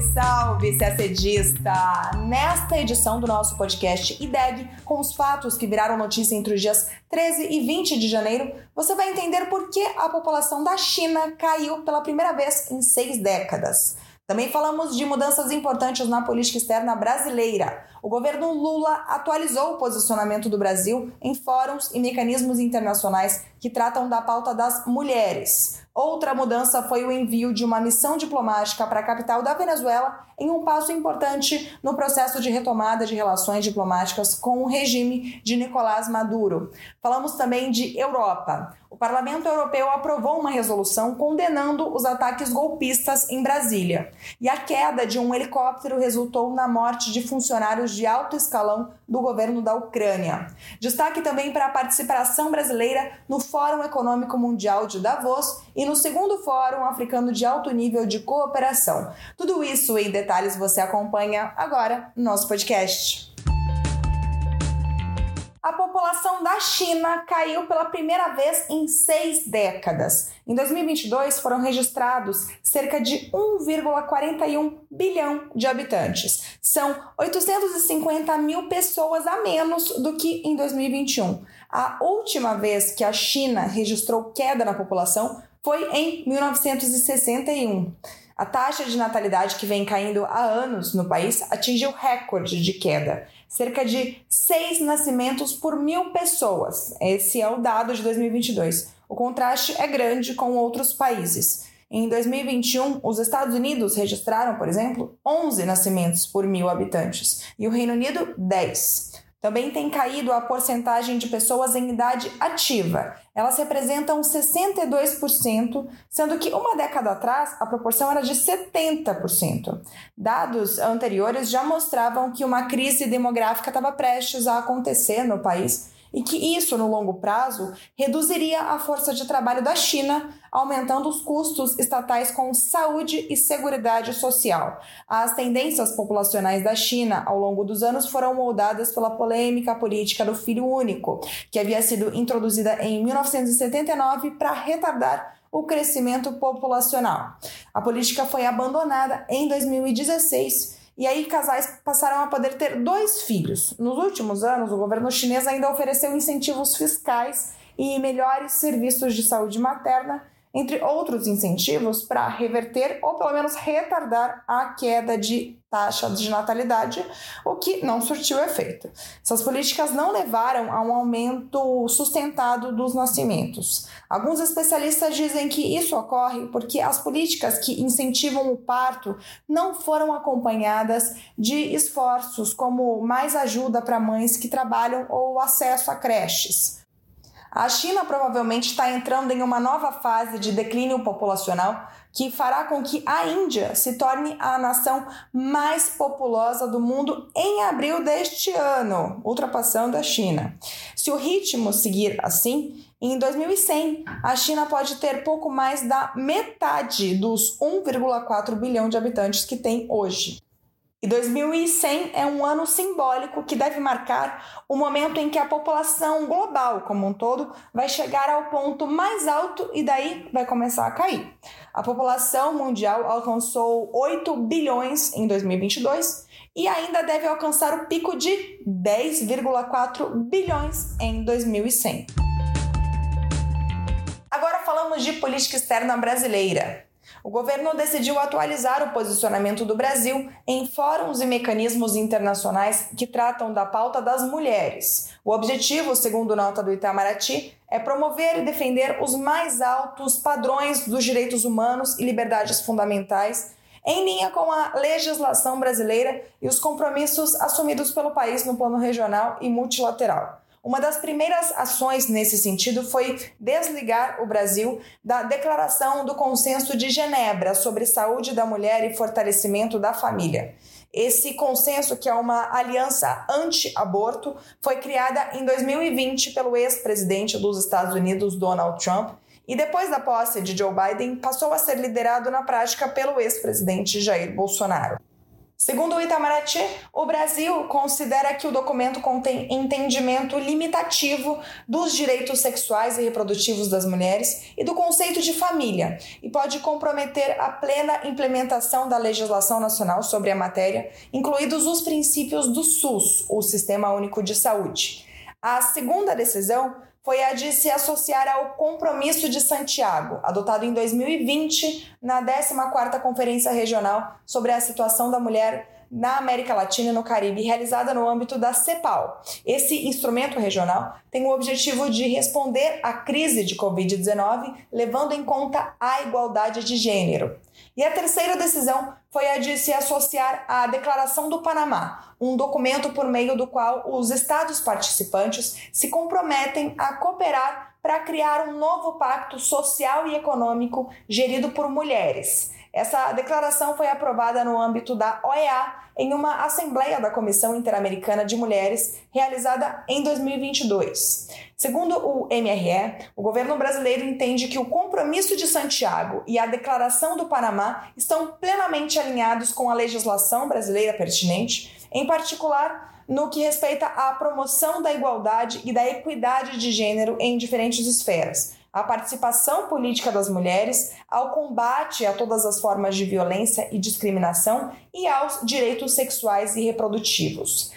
Salve, salve, CACDista! Nesta edição do nosso podcast IDEG, com os fatos que viraram notícia entre os dias 13 e 20 de janeiro, você vai entender por que a população da China caiu pela primeira vez em seis décadas. Também falamos de mudanças importantes na política externa brasileira. O governo Lula atualizou o posicionamento do Brasil em fóruns e mecanismos internacionais que tratam da pauta das mulheres. Outra mudança foi o envio de uma missão diplomática para a capital da Venezuela, em um passo importante no processo de retomada de relações diplomáticas com o regime de Nicolás Maduro. Falamos também de Europa. O Parlamento Europeu aprovou uma resolução condenando os ataques golpistas em Brasília. E a queda de um helicóptero resultou na morte de funcionários de alto escalão do governo da Ucrânia. Destaque também para a participação brasileira no Fórum Econômico Mundial de Davos e no segundo Fórum Africano de Alto Nível de Cooperação. Tudo isso em detalhes você acompanha agora no nosso podcast. A população da China caiu pela primeira vez em seis décadas. Em 2022, foram registrados cerca de 1,41 bilhão de habitantes. São 850 mil pessoas a menos do que em 2021. A última vez que a China registrou queda na população foi em 1961. A taxa de natalidade que vem caindo há anos no país atingiu recorde de queda, cerca de seis nascimentos por mil pessoas. Esse é o dado de 2022. O contraste é grande com outros países. Em 2021, os Estados Unidos registraram, por exemplo, 11 nascimentos por mil habitantes e o Reino Unido, 10. Também tem caído a porcentagem de pessoas em idade ativa. Elas representam 62%, sendo que uma década atrás a proporção era de 70%. Dados anteriores já mostravam que uma crise demográfica estava prestes a acontecer no país e que isso, no longo prazo, reduziria a força de trabalho da China, aumentando os custos estatais com saúde e seguridade social. As tendências populacionais da China ao longo dos anos foram moldadas pela polêmica política do filho único, que havia sido introduzida em 1979 para retardar o crescimento populacional. A política foi abandonada em 2016 e aí, casais passaram a poder ter dois filhos. Nos últimos anos, o governo chinês ainda ofereceu incentivos fiscais e melhores serviços de saúde materna, entre outros incentivos para reverter ou pelo menos retardar a queda de taxa de natalidade, o que não surtiu efeito. Essas políticas não levaram a um aumento sustentado dos nascimentos. Alguns especialistas dizem que isso ocorre porque as políticas que incentivam o parto não foram acompanhadas de esforços como mais ajuda para mães que trabalham ou acesso a creches. A China provavelmente está entrando em uma nova fase de declínio populacional que fará com que a Índia se torne a nação mais populosa do mundo em abril deste ano, ultrapassando a China. Se o ritmo seguir assim, em 2100, a China pode ter pouco mais da metade dos 1,4 bilhão de habitantes que tem hoje. E 2100 é um ano simbólico que deve marcar o momento em que a população global como um todo vai chegar ao ponto mais alto e daí vai começar a cair. A população mundial alcançou 8 bilhões em 2022 e ainda deve alcançar o pico de 10,4 bilhões em 2100. Agora falamos de política externa brasileira o governo decidiu atualizar o posicionamento do Brasil em fóruns e mecanismos internacionais que tratam da pauta das mulheres. O objetivo, segundo nota do Itamaraty, é promover e defender os mais altos padrões dos direitos humanos e liberdades fundamentais em linha com a legislação brasileira e os compromissos assumidos pelo país no plano regional e multilateral. Uma das primeiras ações nesse sentido foi desligar o Brasil da Declaração do Consenso de Genebra sobre saúde da mulher e fortalecimento da família. Esse consenso, que é uma aliança anti-aborto, foi criada em 2020 pelo ex-presidente dos Estados Unidos, Donald Trump, e depois da posse de Joe Biden, passou a ser liderado na prática pelo ex-presidente Jair Bolsonaro. Segundo o Itamaraty, o Brasil considera que o documento contém entendimento limitativo dos direitos sexuais e reprodutivos das mulheres e do conceito de família e pode comprometer a plena implementação da legislação nacional sobre a matéria, incluídos os princípios do SUS, o Sistema Único de Saúde. A segunda decisão foi a de se associar ao Compromisso de Santiago, adotado em 2020 na 14ª Conferência Regional sobre a Situação da Mulher na América Latina e no Caribe, realizada no âmbito da CEPAL. Esse instrumento regional tem o objetivo de responder à crise de Covid-19, levando em conta a igualdade de gênero. E a terceira decisão foi a de se associar à Declaração do Panamá, um documento por meio do qual os estados participantes se comprometem a cooperar para criar um novo pacto social e econômico gerido por mulheres. Essa declaração foi aprovada no âmbito da OEA em uma Assembleia da Comissão Interamericana de Mulheres realizada em 2022. Segundo o MRE, o governo brasileiro entende que o compromisso de Santiago e a declaração do Panamá estão plenamente alinhados com a legislação brasileira pertinente, em particular no que respeita à promoção da igualdade e da equidade de gênero em diferentes esferas, à participação política das mulheres, ao combate a todas as formas de violência e discriminação e aos direitos sexuais e reprodutivos.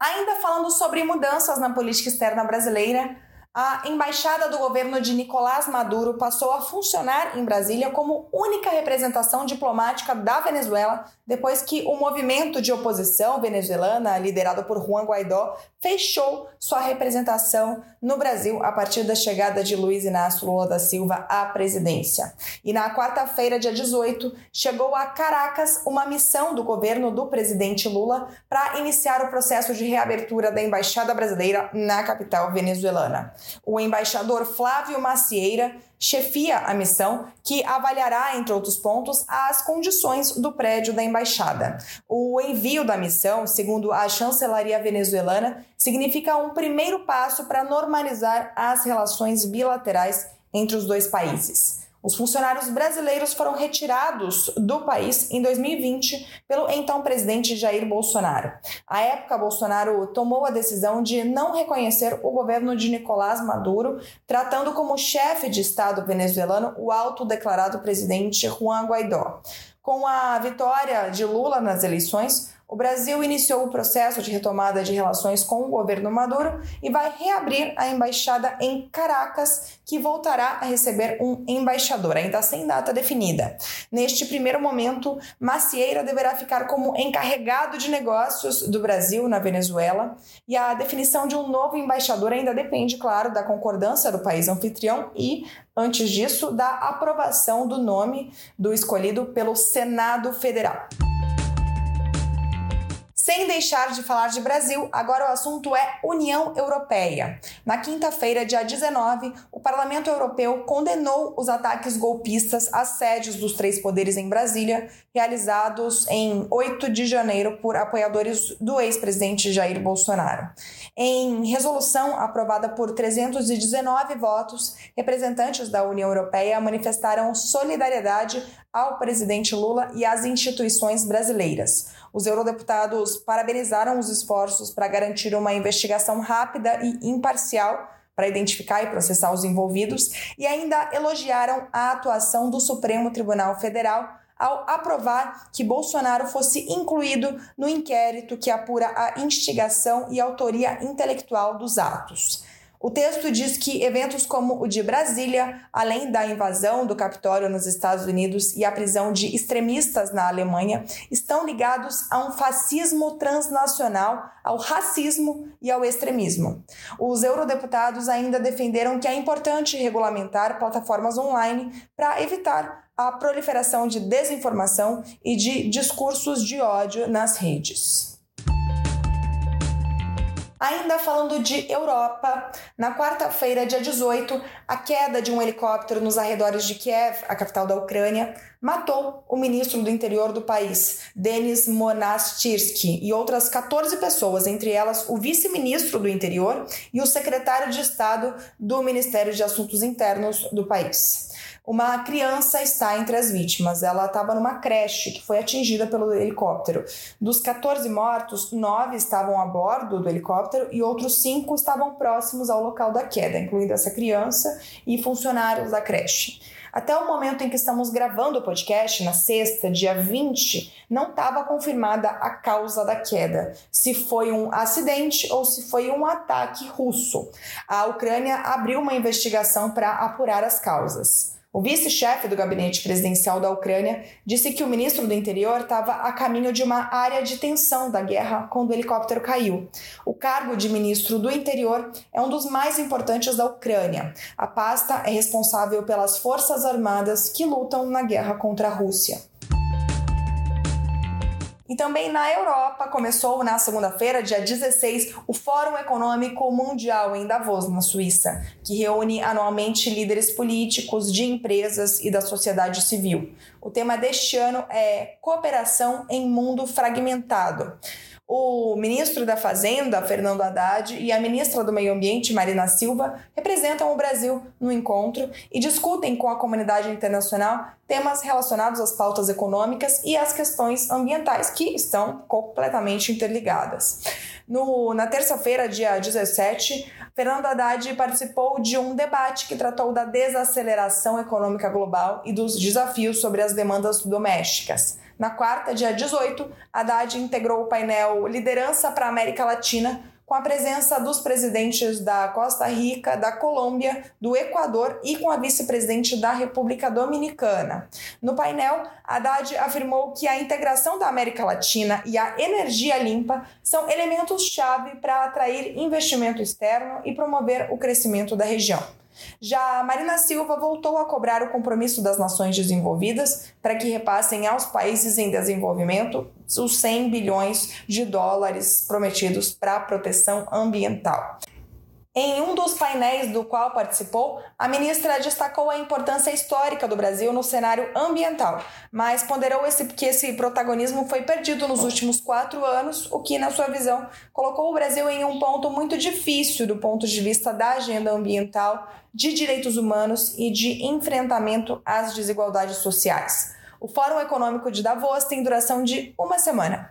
Ainda falando sobre mudanças na política externa brasileira, a embaixada do governo de Nicolás Maduro passou a funcionar em Brasília como única representação diplomática da Venezuela depois que o movimento de oposição venezuelana, liderado por Juan Guaidó, fechou sua representação no Brasil a partir da chegada de Luiz Inácio Lula da Silva à presidência. E na quarta-feira, dia 18, chegou a Caracas uma missão do governo do presidente Lula para iniciar o processo de reabertura da embaixada brasileira na capital venezuelana. O embaixador Flávio Macieira chefia a missão, que avaliará, entre outros pontos, as condições do prédio da embaixada. O envio da missão, segundo a chancelaria venezuelana, significa um primeiro passo para normalizar as relações bilaterais entre os dois países. Os funcionários brasileiros foram retirados do país em 2020 pelo então presidente Jair Bolsonaro. À época, Bolsonaro tomou a decisão de não reconhecer o governo de Nicolás Maduro, tratando como chefe de Estado venezuelano o autodeclarado presidente Juan Guaidó. Com a vitória de Lula nas eleições, o Brasil iniciou o processo de retomada de relações com o governo Maduro e vai reabrir a embaixada em Caracas, que voltará a receber um embaixador, ainda sem data definida. Neste primeiro momento, Macieira deverá ficar como encarregado de negócios do Brasil na Venezuela, e a definição de um novo embaixador ainda depende, claro, da concordância do país anfitrião e Antes disso, da aprovação do nome do escolhido pelo Senado Federal. Sem deixar de falar de Brasil, agora o assunto é União Europeia. Na quinta-feira, dia 19, o Parlamento Europeu condenou os ataques golpistas às sedes dos três poderes em Brasília, realizados em 8 de janeiro por apoiadores do ex-presidente Jair Bolsonaro. Em resolução aprovada por 319 votos, representantes da União Europeia manifestaram solidariedade ao presidente Lula e às instituições brasileiras. Os eurodeputados parabenizaram os esforços para garantir uma investigação rápida e imparcial para identificar e processar os envolvidos e ainda elogiaram a atuação do Supremo Tribunal Federal ao aprovar que Bolsonaro fosse incluído no inquérito que apura a instigação e autoria intelectual dos atos. O texto diz que eventos como o de Brasília, além da invasão do Capitólio nos Estados Unidos e a prisão de extremistas na Alemanha, estão ligados a um fascismo transnacional, ao racismo e ao extremismo. Os eurodeputados ainda defenderam que é importante regulamentar plataformas online para evitar a proliferação de desinformação e de discursos de ódio nas redes. Ainda falando de Europa, na quarta-feira, dia 18, a queda de um helicóptero nos arredores de Kiev, a capital da Ucrânia, matou o ministro do interior do país, Denis Monastirsky, e outras 14 pessoas, entre elas o vice-ministro do interior e o secretário de Estado do Ministério de Assuntos Internos do país. Uma criança está entre as vítimas. Ela estava numa creche que foi atingida pelo helicóptero. Dos 14 mortos, nove estavam a bordo do helicóptero e outros cinco estavam próximos ao local da queda, incluindo essa criança e funcionários da creche. Até o momento em que estamos gravando o podcast, na sexta, dia 20, não estava confirmada a causa da queda, se foi um acidente ou se foi um ataque russo. A Ucrânia abriu uma investigação para apurar as causas. O vice-chefe do gabinete presidencial da Ucrânia disse que o ministro do interior estava a caminho de uma área de tensão da guerra quando o helicóptero caiu. O cargo de ministro do interior é um dos mais importantes da Ucrânia. A pasta é responsável pelas forças armadas que lutam na guerra contra a Rússia. E também na Europa começou na segunda-feira, dia 16, o Fórum Econômico Mundial em Davos, na Suíça, que reúne anualmente líderes políticos, de empresas e da sociedade civil. O tema deste ano é Cooperação em Mundo Fragmentado. O ministro da Fazenda, Fernando Haddad, e a ministra do Meio Ambiente, Marina Silva, representam o Brasil no encontro e discutem com a comunidade internacional temas relacionados às pautas econômicas e às questões ambientais, que estão completamente interligadas. No, na terça-feira, dia 17, Fernando Haddad participou de um debate que tratou da desaceleração econômica global e dos desafios sobre as demandas domésticas. Na quarta, dia 18, Haddad integrou o painel Liderança para a América Latina, com a presença dos presidentes da Costa Rica, da Colômbia, do Equador e com a vice-presidente da República Dominicana. No painel, Haddad afirmou que a integração da América Latina e a energia limpa são elementos-chave para atrair investimento externo e promover o crescimento da região. Já Marina Silva voltou a cobrar o compromisso das nações desenvolvidas para que repassem aos países em desenvolvimento os 100 bilhões de dólares prometidos para a proteção ambiental. Em um dos painéis do qual participou, a ministra destacou a importância histórica do Brasil no cenário ambiental, mas ponderou esse, que esse protagonismo foi perdido nos últimos quatro anos, o que, na sua visão, colocou o Brasil em um ponto muito difícil do ponto de vista da agenda ambiental, de direitos humanos e de enfrentamento às desigualdades sociais. O Fórum Econômico de Davos tem duração de uma semana.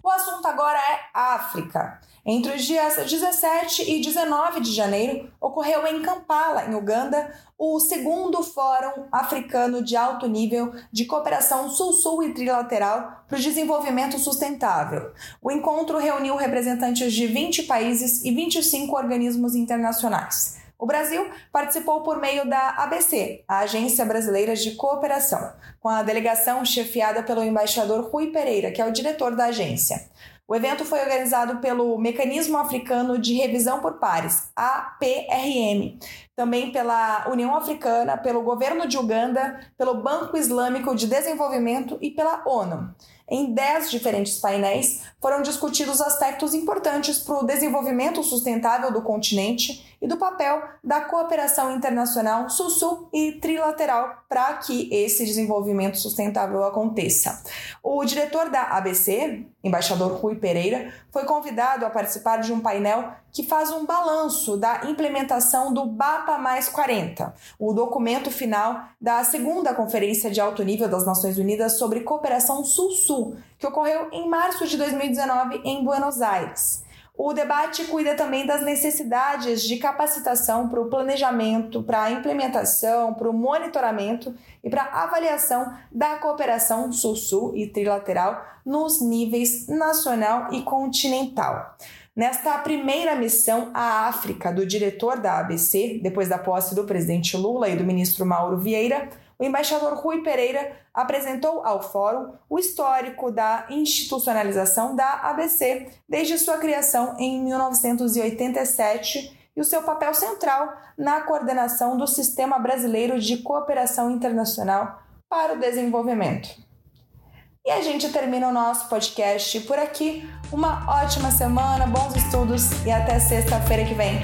O assunto agora é África. Entre os dias 17 e 19 de janeiro, ocorreu em Kampala, em Uganda, o segundo Fórum Africano de Alto Nível de Cooperação Sul-Sul e Trilateral para o Desenvolvimento Sustentável. O encontro reuniu representantes de 20 países e 25 organismos internacionais. O Brasil participou por meio da ABC, a Agência Brasileira de Cooperação, com a delegação chefiada pelo embaixador Rui Pereira, que é o diretor da agência. O evento foi organizado pelo Mecanismo Africano de Revisão por Pares, APRM, também pela União Africana, pelo governo de Uganda, pelo Banco Islâmico de Desenvolvimento e pela ONU. Em dez diferentes painéis foram discutidos aspectos importantes para o desenvolvimento sustentável do continente e do papel da cooperação internacional sul-sul e trilateral para que esse desenvolvimento sustentável aconteça. O diretor da ABC, embaixador Rui Pereira, foi convidado a participar de um painel que faz um balanço da implementação do BAPA mais 40, o documento final da segunda Conferência de Alto Nível das Nações Unidas sobre Cooperação Sul-Sul, que ocorreu em março de 2019 em Buenos Aires. O debate cuida também das necessidades de capacitação para o planejamento, para a implementação, para o monitoramento e para a avaliação da cooperação sul-sul e trilateral nos níveis nacional e continental. Nesta primeira missão à África do diretor da ABC, depois da posse do presidente Lula e do ministro Mauro Vieira, o embaixador Rui Pereira apresentou ao Fórum o histórico da institucionalização da ABC desde sua criação em 1987 e o seu papel central na coordenação do Sistema Brasileiro de Cooperação Internacional para o Desenvolvimento. E a gente termina o nosso podcast por aqui. Uma ótima semana, bons estudos e até sexta-feira que vem.